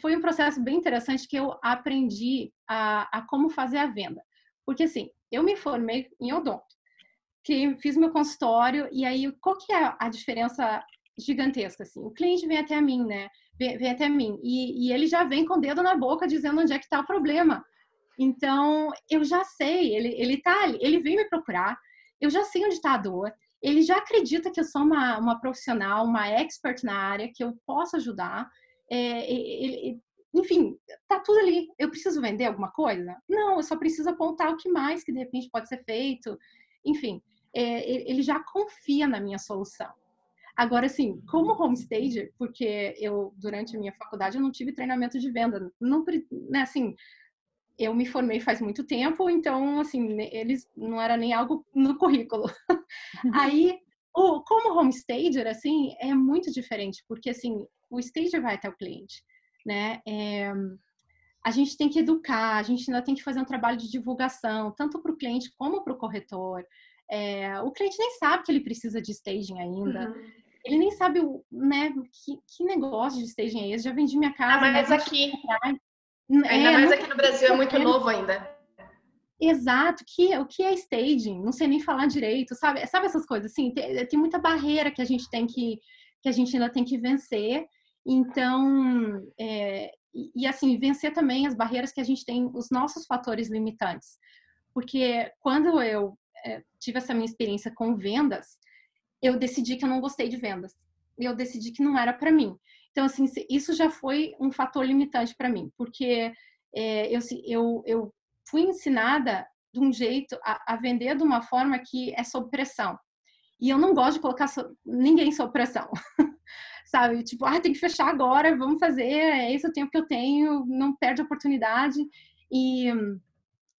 foi um processo bem interessante que eu aprendi a, a, como fazer a venda. Porque, assim, eu me formei em odonto, fiz meu consultório, e aí, qual que é a diferença gigantesca, assim? O cliente vem até mim, né? vem, vem até mim. E, e, ele já vem com o dedo na boca dizendo onde é que está o problema. Então, eu já sei, ele, ele tá ele vem me procurar, eu já sei onde está a dor, ele já acredita que eu sou uma, uma profissional, uma expert na área, que eu posso ajudar. É, ele, enfim, tá tudo ali. Eu preciso vender alguma coisa? Não, eu só preciso apontar o que mais que de repente pode ser feito. Enfim, é, ele já confia na minha solução. Agora, assim, como homestager, porque eu, durante a minha faculdade, eu não tive treinamento de venda. Não, né, assim, eu me formei faz muito tempo, então, assim, eles não era nem algo no currículo. Aí, o, como homestager, assim, é muito diferente, porque, assim, o stager vai até o cliente, né? É, a gente tem que educar, a gente ainda tem que fazer um trabalho de divulgação, tanto para o cliente como para o corretor. É, o cliente nem sabe que ele precisa de staging ainda. Uhum ele nem sabe, né, que, que negócio de staging é esse. Já vendi minha casa. Ah, mas aqui. Ainda é, mais aqui no Brasil é muito novo ainda. Exato, que, o que é staging? Não sei nem falar direito, sabe? Sabe essas coisas assim? Tem, tem muita barreira que a gente tem que que a gente ainda tem que vencer. Então, é, e, assim, vencer também as barreiras que a gente tem, os nossos fatores limitantes. Porque quando eu é, tive essa minha experiência com vendas, eu decidi que eu não gostei de vendas. Eu decidi que não era para mim. Então, assim, isso já foi um fator limitante para mim, porque é, eu, eu, eu fui ensinada de um jeito a, a, vender de uma forma que é sob pressão. E eu não gosto de colocar so, ninguém sob pressão. Sabe? Tipo, ah, tem que fechar agora, vamos fazer, é esse o tempo que eu tenho, não perde a oportunidade. E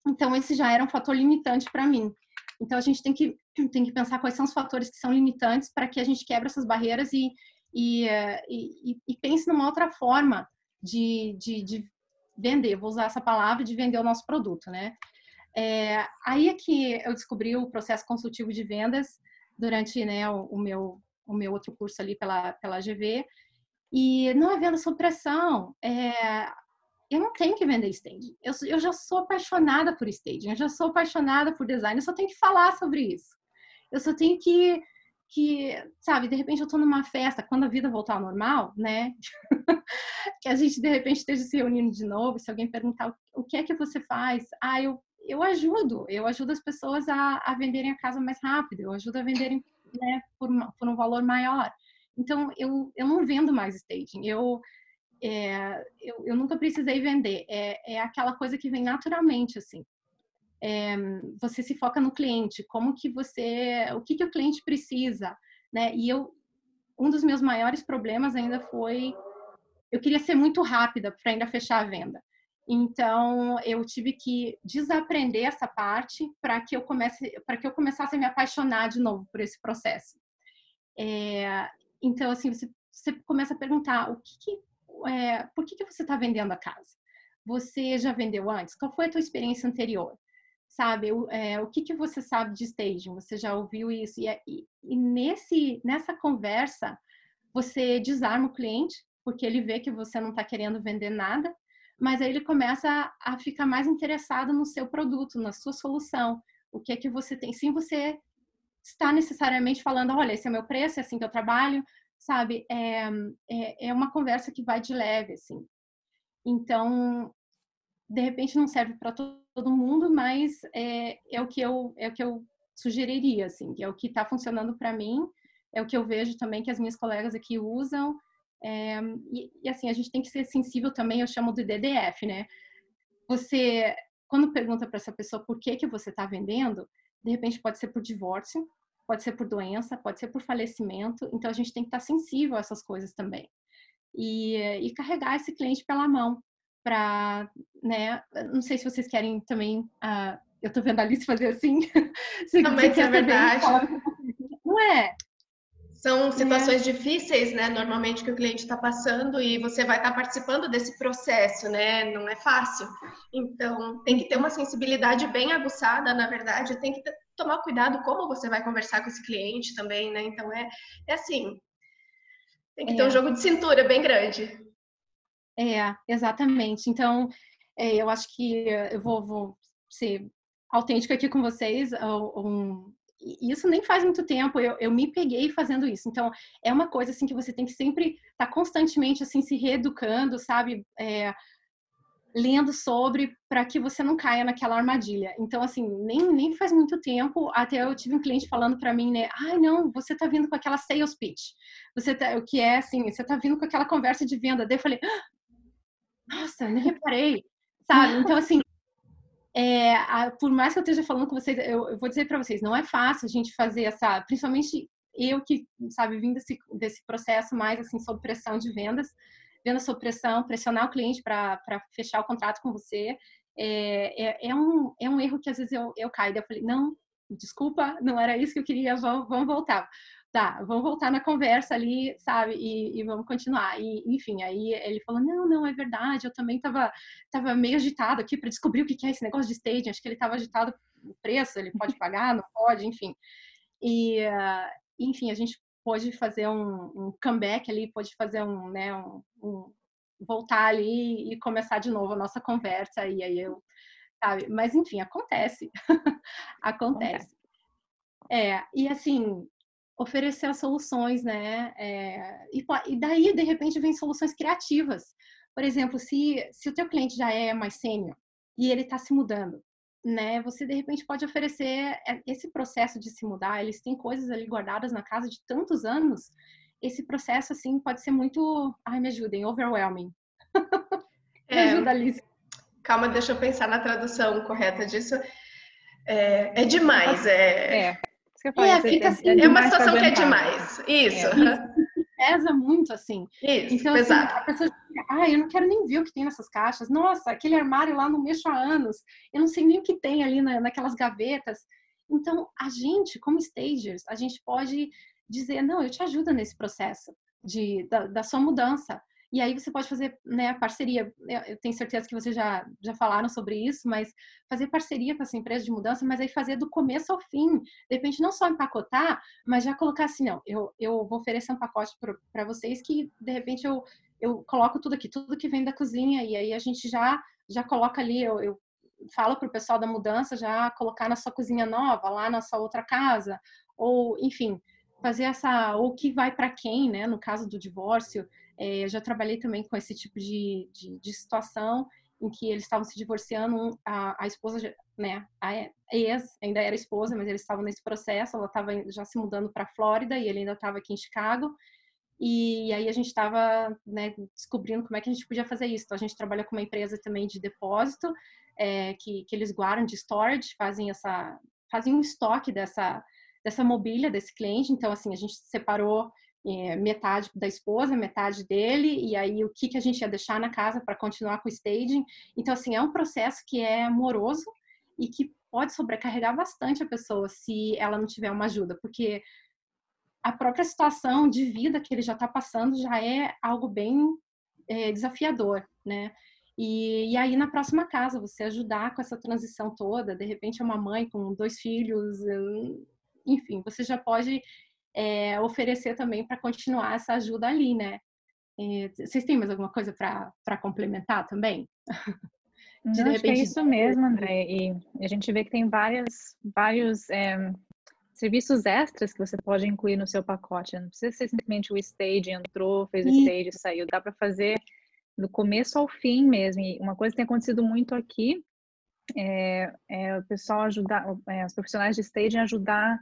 então esse já era um fator limitante para mim. Então a gente tem que tem que pensar quais são os fatores que são limitantes para que a gente quebre essas barreiras e, e, e, e pense numa outra forma de, de, de, vender. Vou usar essa palavra de vender o nosso produto, né? É, aí é que eu descobri o processo consultivo de vendas durante né, o, o meu o meu outro curso ali pela pela GV e não é venda sob pressão. É, eu não tenho que vender staging. Eu, eu já sou apaixonada por staging, eu já sou apaixonada por design, eu só tenho que falar sobre isso. Eu só tenho que, que sabe, de repente eu tô numa festa, quando a vida voltar ao normal, né? que a gente de repente esteja se reunindo de novo, se alguém perguntar o que é que você faz, ah, eu, eu ajudo, eu ajudo as pessoas a, a venderem a casa mais rápido, eu ajudo a venderem né, por, por um valor maior. Então, eu, eu não vendo mais staging, eu é, eu, eu, nunca precisei vender. É, é, aquela coisa que vem naturalmente, assim. É, você se foca no cliente, como que você, o que que o cliente precisa, né? E eu, um dos meus maiores problemas ainda foi, eu queria ser muito rápida para ainda fechar a venda. Então eu tive que desaprender essa parte para que eu comece, para que eu começasse a me apaixonar de novo por esse processo. É, então assim você, você começa a perguntar o que, que é, por que, que você está vendendo a casa? Você já vendeu antes? Qual foi a tua experiência anterior? Sabe, é, o que, que você sabe de staging? Você já ouviu isso? E, é, e, e nesse, nessa conversa, você desarma o cliente, porque ele vê que você não está querendo vender nada, mas aí ele começa a, ficar mais interessado no seu produto, na sua solução. O que é que você tem? Sim, você está necessariamente falando, olha, esse é o meu preço, é assim que eu trabalho, sabe? É, é, é uma conversa que vai de leve, assim. Então, de repente não serve para todo mundo, mas é, é o que eu é o que eu sugeriria, assim, é o que está funcionando para mim, é o que eu vejo também que as minhas colegas aqui usam. É, e, e, assim, a gente tem que ser sensível também, eu chamo de DDF, né? Você, quando pergunta para essa pessoa por que, que você está vendendo, de repente pode ser por divórcio, pode ser por doença, pode ser por falecimento. Então a gente tem que estar sensível a essas coisas também. E, e carregar esse cliente pela mão para, né? Não sei se vocês querem também. Uh, eu tô vendo a Alice fazer assim. se também é verdade. Não é? São situações é. difíceis, né? Normalmente que o cliente está passando e você vai estar tá participando desse processo, né? Não é fácil. Então, tem que ter uma sensibilidade bem aguçada, na verdade, tem que tomar cuidado como você vai conversar com esse cliente também, né? Então é, é assim, tem que é. ter um jogo de cintura bem grande. É, exatamente. Então, é, eu acho que eu vou, vou ser autêntica aqui com vocês. Um, isso nem faz muito tempo, eu, eu me peguei fazendo isso. Então, é uma coisa assim que você tem que sempre estar tá constantemente assim se reeducando, sabe? É, lendo sobre para que você não caia naquela armadilha. Então, assim, nem, nem faz muito tempo, até eu tive um cliente falando para mim, né? Ai, não, você tá vindo com aquela sales pitch. Você tá, o que é assim, você tá vindo com aquela conversa de venda. Daí eu falei, ah, nossa, nem reparei, sabe? Então, assim, é, a, por mais que eu esteja falando com vocês, eu, eu vou dizer para vocês, não é fácil a gente fazer essa, principalmente eu que, sabe, vim desse, desse processo mais, assim, sob pressão de vendas, vendo sua pressão, pressionar o cliente para fechar o contrato com você, é, é, é, um, é um erro que às vezes eu, eu caio. Daí eu falei, não, desculpa, não era isso que eu queria, vamos, vamos voltar. Tá, vamos voltar na conversa ali, sabe? E, e, vamos continuar. E, enfim, aí ele falou: não, não, é verdade, eu também tava, tava meio agitado aqui para descobrir o que é esse negócio de staging. Acho que ele tava agitado o preço, ele pode pagar, não pode, enfim. E, uh, enfim, a gente pôde fazer um, um comeback ali, pôde fazer um, né, um, um, voltar ali e começar de novo a nossa conversa. E aí eu, sabe? Mas enfim, acontece, acontece. É, e assim, oferecer as soluções, né? É, e, e daí, de repente, vem soluções criativas. Por exemplo, se, se o teu cliente já é mais sênior e ele está se mudando, né? Você de repente pode oferecer esse processo de se mudar. Eles têm coisas ali guardadas na casa de tantos anos. Esse processo assim pode ser muito, ai me ajudem, overwhelming. me é, ajuda, Alice. Calma, deixa eu pensar na tradução correta disso. É, é demais, é. é. É, fica assim, é, é uma situação que é demais. Isso. É pesa muito, assim. Isso, então, assim, a pessoa diz, ah, eu não quero nem ver o que tem nessas caixas. Nossa, aquele armário lá não mexo há anos. Eu não sei nem o que tem ali na, naquelas gavetas. Então, a gente, como stagers, a gente pode dizer, não, eu te ajudo nesse processo de, da, da sua mudança. E aí você pode fazer né, parceria. Eu tenho certeza que vocês já, já falaram sobre isso, mas fazer parceria com essa empresa de mudança, mas aí fazer do começo ao fim. De repente, não só empacotar, mas já colocar assim, não, eu, eu vou oferecer um pacote para vocês que, de repente, eu, eu coloco tudo aqui, tudo que vem da cozinha, e aí a gente já, já coloca ali, eu, eu falo para o pessoal da mudança já colocar na sua cozinha nova, lá na sua outra casa, ou, enfim, fazer essa, ou que vai para quem, né, no caso do divórcio, é, eu já trabalhei também com esse tipo de, de, de situação em que eles estavam se divorciando, a, a esposa, né, a ex ainda era esposa, mas eles estavam nesse processo, ela estava já se mudando para a Flórida e ele ainda estava aqui em Chicago. E aí a gente estava né, descobrindo como é que a gente podia fazer isso. Então, a gente trabalha com uma empresa também de depósito, é, que, que eles guardam de storage, fazem essa fazem um estoque dessa dessa mobília desse cliente. Então, assim, a gente separou é, metade da esposa, metade dele, e aí o que, que a gente ia deixar na casa para continuar com o staging. Então, assim, é um processo que é moroso e que pode sobrecarregar bastante a pessoa se ela não tiver uma ajuda, porque a própria situação de vida que ele já está passando já é algo bem é, desafiador, né? E, e, aí na próxima casa você ajudar com essa transição toda, de repente é uma mãe com dois filhos, enfim, você já pode é, oferecer também para continuar essa ajuda ali, né? E, vocês têm mais alguma coisa para complementar também? De Não, repente... é isso mesmo, André. E a gente vê que tem várias, vários é, serviços extras que você pode incluir no seu pacote. Não precisa ser simplesmente o stage, entrou, fez o stage, saiu. Dá para fazer do começo ao fim mesmo. E uma coisa que tem acontecido muito aqui é, é o pessoal ajudar, é, os profissionais de staging ajudar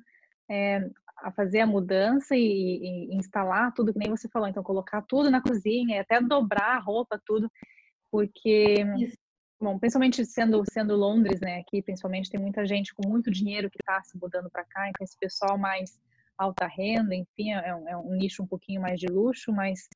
é, a fazer a mudança e, e, instalar tudo que nem você falou, então colocar tudo na cozinha, até dobrar a roupa, tudo, porque Isso. bom, principalmente sendo sendo Londres, né, aqui principalmente tem muita gente com muito dinheiro que está se mudando para cá, então esse pessoal mais alta renda, enfim, é um, é um, nicho um pouquinho mais de luxo, mas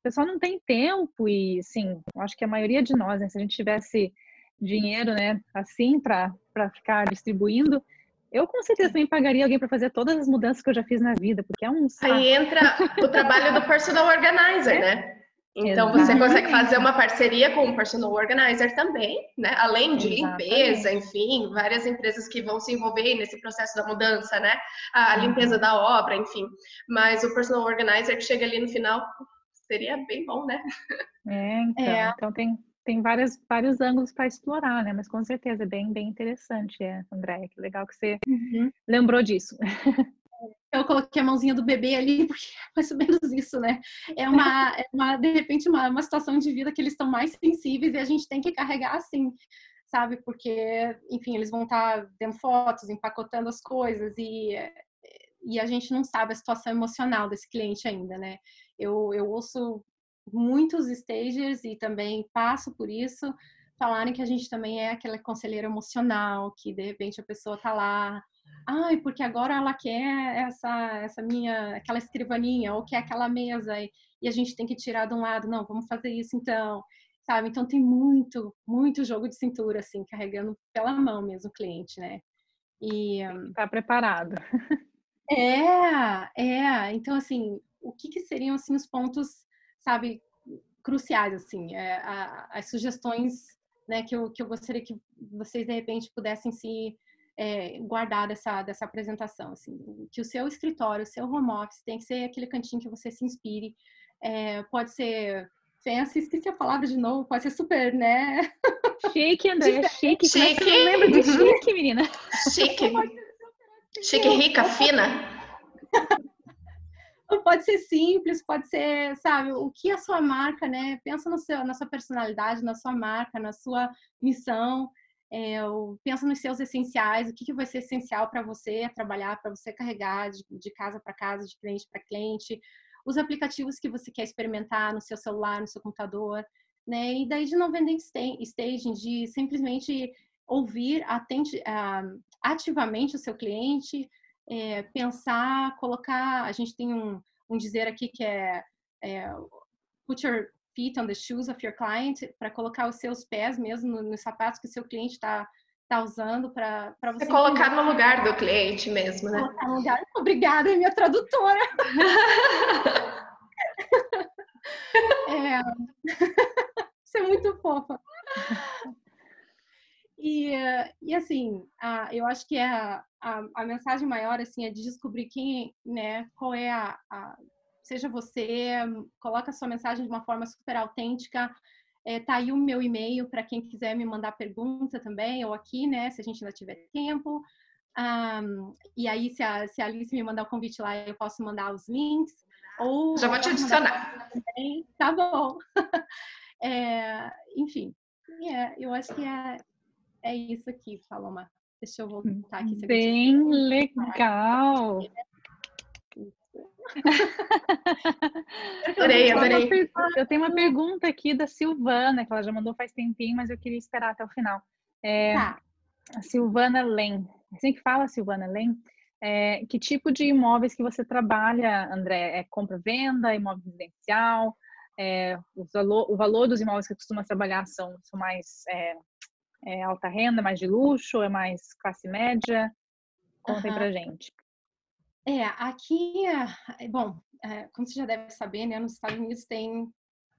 o pessoal não tem tempo e, sim, acho que a maioria de nós, né, se a gente tivesse dinheiro, né, assim para para ficar distribuindo eu com certeza também pagaria alguém para fazer todas as mudanças que eu já fiz na vida, porque é um saco. Aí entra o trabalho do personal organizer, né? Então Exatamente. você consegue fazer uma parceria com um personal organizer também, né? Além de Exatamente. limpeza, enfim, várias empresas que vão se envolver nesse processo da mudança, né? A limpeza uhum. da obra, enfim. Mas o personal organizer que chega ali no final seria bem bom, né? É, então, é. então tem tem várias, vários ângulos para explorar, né? Mas com certeza é bem, bem interessante, é, André. Que legal que você uhum. lembrou disso. Eu coloquei a mãozinha do bebê ali, porque é mais ou menos isso, né? É uma, é uma de repente, uma, uma situação de vida que eles estão mais sensíveis e a gente tem que carregar assim, sabe? Porque, enfim, eles vão estar tá vendo fotos, empacotando as coisas e, e a gente não sabe a situação emocional desse cliente ainda, né? Eu, eu ouço muitos stagers e também passo por isso falarem que a gente também é aquela conselheira emocional, que de repente a pessoa tá lá, ai, porque agora ela quer essa essa minha aquela escrivaninha ou quer aquela mesa e, e a gente tem que tirar de um lado, não, vamos fazer isso então sabe? Então tem muito, muito jogo de cintura, assim, carregando pela mão mesmo o cliente, né? E tá preparado. É, é. Então assim, o que, que seriam assim os pontos, sabe, cruciais assim, é, a, as sugestões, né, que eu, que eu gostaria que vocês de repente pudessem se é, guardar dessa, dessa apresentação, assim, que o seu escritório, o seu home office tem que ser aquele cantinho que você se inspire, é, pode ser fancy, esqueci a palavra de novo, pode ser super, né? Chique, André, chique. Chique. Como é lembra de chique, menina? Chique. Chique, rica, fina. Pode ser simples, pode ser, sabe, o que a sua marca, né? Pensa no seu, na sua personalidade, na sua marca, na sua missão. É, pensa nos seus essenciais, o que, que vai ser essencial para você trabalhar, para você carregar de, de casa para casa, de cliente para cliente, os aplicativos que você quer experimentar no seu celular, no seu computador, né? E daí de não vender staging, de simplesmente ouvir atente, uh, ativamente o seu cliente, é, pensar, colocar. A gente tem um, um dizer aqui que é, é put your feet on the shoes of your client, para colocar os seus pés mesmo nos sapatos que o seu cliente está tá usando para você. É colocar no lugar do cliente mesmo, né? Colocar no lugar. Obrigada, é minha tradutora. é... Você é muito fofa. E, e assim, a, eu acho que a, a, a, mensagem maior assim é de descobrir quem, né, qual é a, a seja você, coloca a sua mensagem de uma forma super autêntica, é, tá aí o meu e-mail para quem quiser me mandar pergunta também, ou aqui, né, se a gente ainda tiver tempo. Um, e aí, se a, se a Alice me mandar o convite lá, eu posso mandar os links. Ou Já vou te adicionar. Tá bom. é, enfim, é, eu acho que é, é isso aqui, Paloma. Deixa eu voltar aqui. Bem legal. adorei, adorei. Eu tenho uma pergunta aqui da Silvana, que ela já mandou faz tempinho, mas eu queria esperar até o final. É, tá. A Silvana Len. Assim que fala, Silvana Len. É, que tipo de imóveis que você trabalha, André? É compra-venda, imóvel residencial? É, o, valor, o valor dos imóveis que costuma trabalhar são, são mais é, é, alta renda, mais de luxo, é mais classe média? Contem uhum. pra gente. É, aqui, é, bom, é, como você já deve saber, né, nos Estados Unidos tem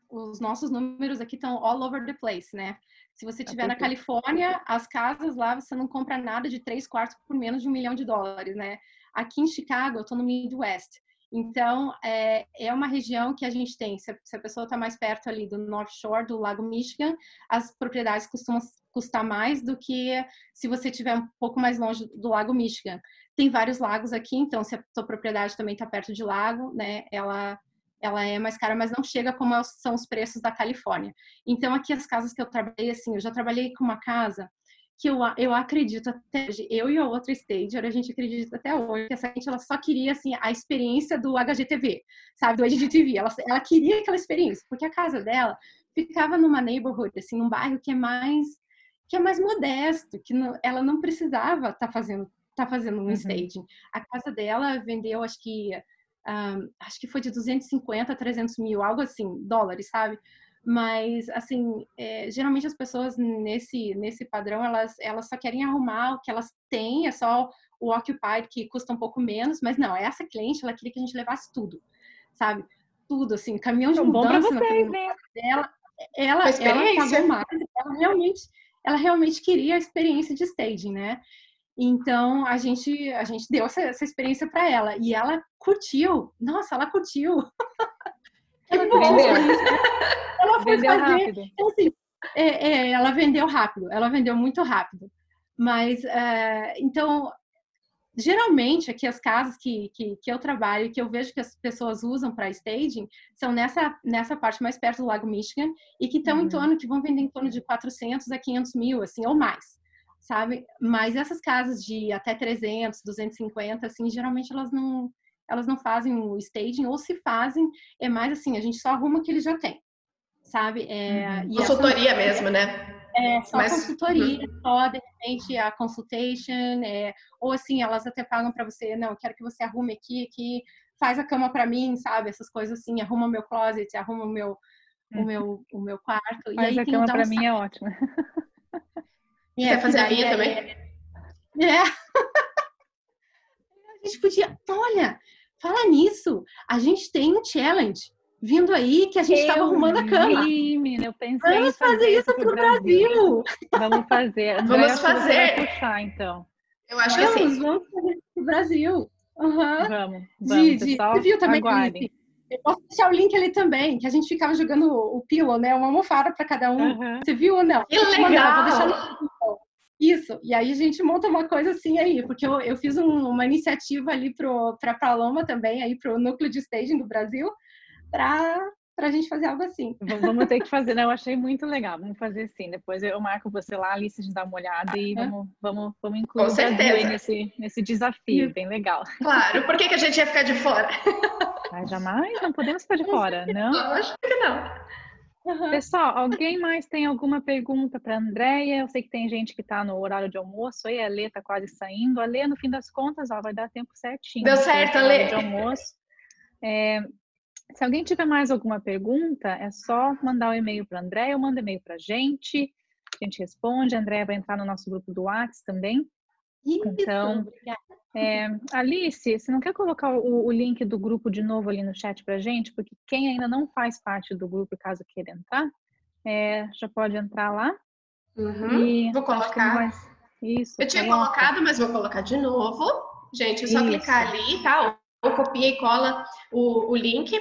os nossos números aqui estão all over the place, né? Se você estiver tá na Califórnia, as casas lá você não compra nada de três quartos por menos de um milhão de dólares, né? Aqui em Chicago, eu estou no Midwest. Então, é, é uma região que a gente tem. Se a, se a pessoa está mais perto ali do North Shore, do Lago Michigan, as propriedades costumam custar mais do que se você estiver um pouco mais longe do Lago Michigan. Tem vários lagos aqui, então se a sua propriedade também está perto de lago, né, ela ela é mais cara, mas não chega como é são os preços da Califórnia. Então aqui as casas que eu trabalhei, assim, eu já trabalhei com uma casa que eu, eu acredito até hoje, eu e a outra stager, a gente acredita até hoje que essa gente ela só queria assim a experiência do HGTV, sabe, do HGTV. Ela, ela queria aquela experiência, porque a casa dela ficava numa neighborhood, assim, num bairro que é mais que é mais modesto, que não, ela não precisava estar tá fazendo tá fazendo um uhum. staging. A casa dela vendeu, acho que um, acho que foi de 250 a 300 mil, algo assim, dólares, sabe? Mas, assim, é, geralmente as pessoas nesse, nesse padrão, elas, elas só querem arrumar o que elas têm, é só o Occupied que custa um pouco menos, mas não, essa cliente, ela queria que a gente levasse tudo, sabe? Tudo, assim, caminhão de mudança na vocês, né? Ela, ela pagou mais, ela realmente, ela realmente queria a experiência de staging, né? Então a gente a gente deu essa, essa experiência para ela e ela curtiu. Nossa, ela curtiu. ela Vendeu. Ela foi Vendeu fazer. Rápido. Então, assim, é, é, ela vendeu rápido, ela vendeu muito rápido. Mas, uh, então, geralmente, aqui as casas que, que, que eu trabalho, que eu vejo que as pessoas usam para staging, são nessa, nessa parte mais perto do Lago Michigan e que estão uhum. em torno, que vão vender em torno de 400 a 500 mil, assim, ou mais, sabe? Mas essas casas de até 300, 250, assim, geralmente elas não, elas não fazem o staging, ou se fazem, é mais assim, a gente só arruma o que ele já tem, sabe? É, uhum. Consultoria essa... mesmo, né? É, só Mas... consultoria, uhum. só de repente a consultation, é, ou assim, elas até pagam para você, não, eu quero que você arrume aqui, aqui, faz a cama para mim, sabe? Essas coisas assim, arruma o meu closet, arruma o meu, o uhum. meu, o meu quarto. Faz e aí a cama para mim é ótimo. É, Quer fazer a minha também? É. é. a gente podia, olha, fala nisso, a gente tem um challenge vindo aí que a gente estava arrumando a cama. Menina, eu pensei Vamos fazer, fazer isso para o Brasil. Brasil. Vamos fazer. Vamos fazer. puxar, então. Eu acho vamos, que sim. Vamos fazer isso para o Brasil. Uhum. Vamos, vamos, pessoal. Você viu também? Aguardem. Eu posso deixar o link ali também, que a gente ficava jogando o pillow, né? Uma almofada para cada um. Uhum. Você viu ou não? Que legal! Vou deixar no... Isso, e aí a gente monta uma coisa assim aí, porque eu, eu fiz um, uma iniciativa ali para a Paloma também, aí para o núcleo de staging do Brasil, para para a gente fazer algo assim. Vamos ter que fazer, né? Eu achei muito legal. Vamos fazer sim. Depois eu marco você lá, Alice, de dar uma olhada e vamos, vamos, vamos incluir Com certeza. nesse, nesse desafio, bem legal. Claro, por que, que a gente ia ficar de fora? Ah, jamais, não podemos ficar de fora, não? Acho que não. Uhum. Pessoal, alguém mais tem alguma pergunta para a Andrea? Eu sei que tem gente que está no horário de almoço, aí a Lê está quase saindo. A Lê, no fim das contas, ó, vai dar tempo certinho. Deu certo, Lê. De almoço. É, se alguém tiver mais alguma pergunta, é só mandar o um e-mail para a André ou manda e-mail para a gente. A gente responde. A André vai entrar no nosso grupo do WhatsApp também. Isso, então, é, Alice, você não quer colocar o, o, link do grupo de novo ali no chat para a gente? Porque quem ainda não faz parte do grupo, caso queira entrar, é, já pode entrar lá. Uhum, vou colocar. Isso, Eu tinha coloca. colocado, mas vou colocar de novo. Gente, é só Isso. clicar ali, tá? Ou copia e cola o, o link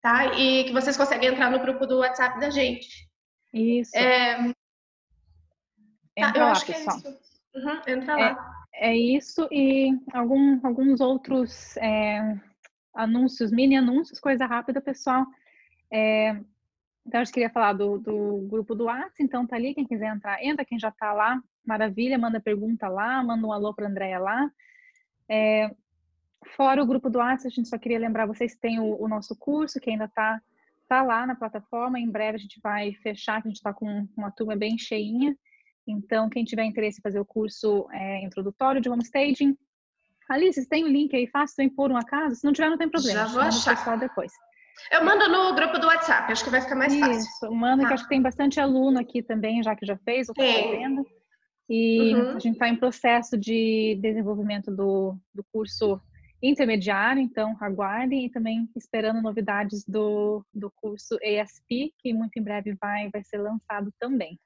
tá? E que vocês conseguem entrar no grupo do WhatsApp da gente. Isso. É... Entra tá, lá, é pessoal. É uhum, entra lá. É, é, isso e algum, alguns outros é, anúncios, mini anúncios, coisa rápida, pessoal. É, então, eu queria falar do, do grupo do WhatsApp, então tá ali, quem quiser entrar, entra, quem já tá lá, maravilha, manda pergunta lá, manda um alô para Andréia lá. É, Fora o grupo do WhatsApp, a gente só queria lembrar vocês que tem o, o nosso curso, que ainda está tá lá na plataforma. Em breve a gente vai fechar, que a gente está com uma turma bem cheinha. Então, quem tiver interesse em fazer o curso é, introdutório de homestaging, Alice, tem o um link aí fácil para impor um acaso? Se não tiver, não tem problema. Já vou achar. Só depois. Eu mando no grupo do WhatsApp, acho que vai ficar mais Isso, fácil. Isso, manda, que acho que tem bastante aluno aqui também, já que já fez, ou está fazendo. E uhum. a gente está em processo de desenvolvimento do, do curso intermediário, então aguardem e também esperando novidades do, do curso ESP, que muito em breve vai, vai ser lançado também.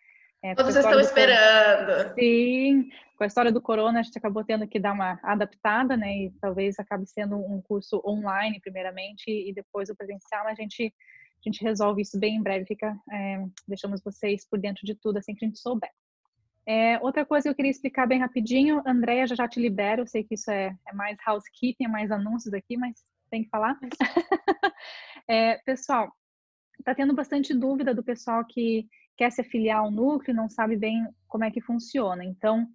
É, Todos estão esperando. Sim, com a história do corona a gente acabou tendo que dar uma adaptada, né? E talvez acabe sendo um curso online primeiramente e depois o presencial, mas a gente a gente resolve isso bem em breve. Fica, é, deixamos vocês por dentro de tudo assim que a gente souber. É, outra coisa que eu queria explicar bem rapidinho, Andréia, já já te libero, eu sei que isso é, é mais housekeeping, é mais anúncios aqui, mas tem que falar. é, pessoal, está tendo bastante dúvida do pessoal que quer se afiliar ao núcleo, não sabe bem como é que funciona. Então,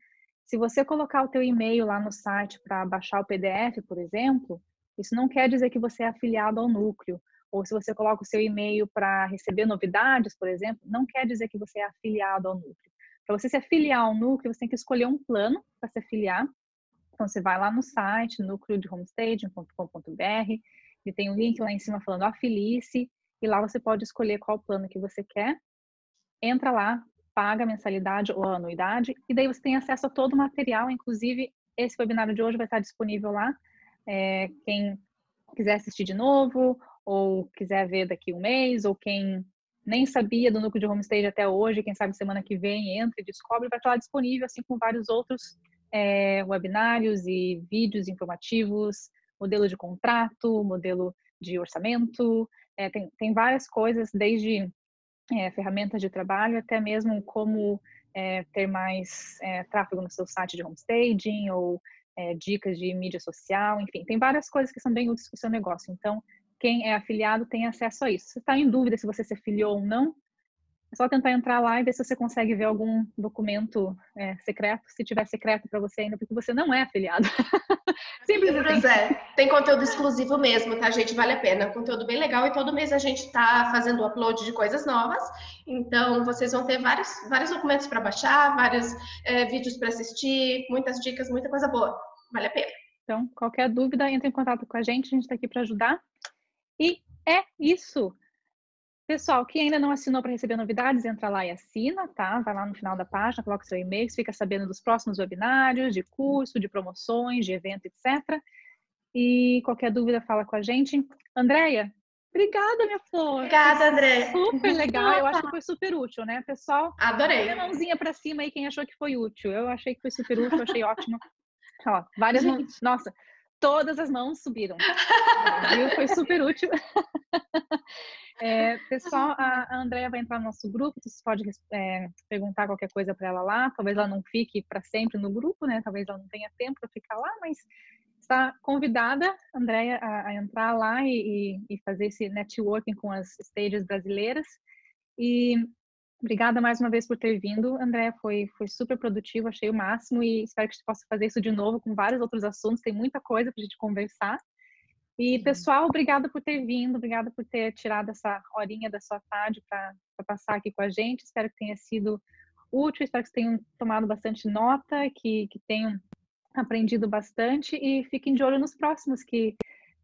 se você colocar o teu e-mail lá no site para baixar o PDF, por exemplo, isso não quer dizer que você é afiliado ao núcleo. Ou se você coloca o seu e-mail para receber novidades, por exemplo, não quer dizer que você é afiliado ao núcleo. Para você se afiliar ao núcleo, você tem que escolher um plano para se afiliar. Então, você vai lá no site, núcleo de homestaging.com.br, e tem um link lá em cima falando afilie-se, e lá você pode escolher qual plano que você quer. Entra lá, paga a mensalidade ou a anuidade, e daí você tem acesso a todo o material, inclusive esse webinário de hoje vai estar disponível lá. É, quem quiser assistir de novo, ou quiser ver daqui um mês, ou quem nem sabia do núcleo de homestage até hoje, quem sabe semana que vem entra e descobre, vai estar lá disponível, assim como vários outros é, webinários e vídeos informativos, modelo de contrato, modelo de orçamento, é, tem, tem várias coisas, desde é, ferramentas de trabalho, até mesmo como é, ter mais é, tráfego no seu site de homestaging ou é, dicas de mídia social, enfim, tem várias coisas que são bem úteis para o seu negócio. Então, quem é afiliado tem acesso a isso. Se está em dúvida se você se afiliou ou não, é só tentar entrar lá e ver se você consegue ver algum documento é, secreto, se tiver secreto para você ainda, porque você não é afiliado. Simples assim. É. Tem conteúdo exclusivo mesmo, tá, gente? Vale a pena. Conteúdo bem legal e todo mês a gente está fazendo o upload de coisas novas. Então, vocês vão ter vários, vários documentos para baixar, vários é, vídeos para assistir, muitas dicas, muita coisa boa. Vale a pena. Então, qualquer dúvida, entre em contato com a gente, a gente está aqui para ajudar. E é isso. Pessoal, quem ainda não assinou para receber novidades, entra lá e assina, tá? Vai lá no final da página, coloca seu e-mail, fica sabendo dos próximos webinários, de curso, de promoções, de evento, etc. E qualquer dúvida, fala com a gente. Andréia, obrigada, minha flor. Obrigada, Andréia. Super legal, eu acho que foi super útil, né, pessoal? Adorei. Dê mãozinha para cima aí quem achou que foi útil. Eu achei que foi super útil, achei ótimo. Ó, várias mãos. Nossa, todas as mãos subiram. Viu? Foi super útil. É, pessoal, a, Andrea vai entrar no nosso grupo, você pode é, perguntar qualquer coisa para ela lá. Talvez ela não fique para sempre no grupo, né? Talvez ela não tenha tempo para ficar lá, mas está convidada, Andrea, a, a entrar lá e, e, fazer esse networking com as stages brasileiras. E obrigada mais uma vez por ter vindo, Andrea. Foi, foi super produtivo, achei o máximo e espero que você possa fazer isso de novo com vários outros assuntos. Tem muita coisa para a gente conversar. E, pessoal, obrigada por ter vindo, obrigada por ter tirado essa horinha da sua tarde para passar aqui com a gente. Espero que tenha sido útil, espero que tenham tomado bastante nota, que, que tenham aprendido bastante e fiquem de olho nos próximos, que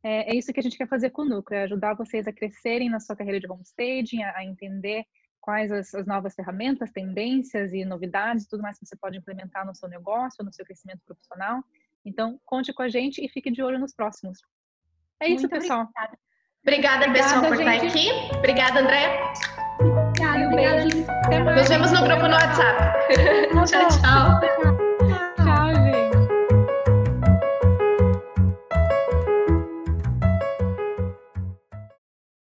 é, é isso que a gente quer fazer com o Núcleo, é ajudar vocês a crescerem na sua carreira de homestaging, a, a entender quais as, as, novas ferramentas, tendências e novidades, tudo mais que você pode implementar no seu negócio, no seu crescimento profissional. Então, conte com a gente e fique de olho nos próximos. É isso, Muito pessoal. Obrigada, obrigada pessoal, por gente. estar aqui. Obrigada, André. Obrigada, um beijo. Nos vemos no grupo no WhatsApp. tchau, tchau.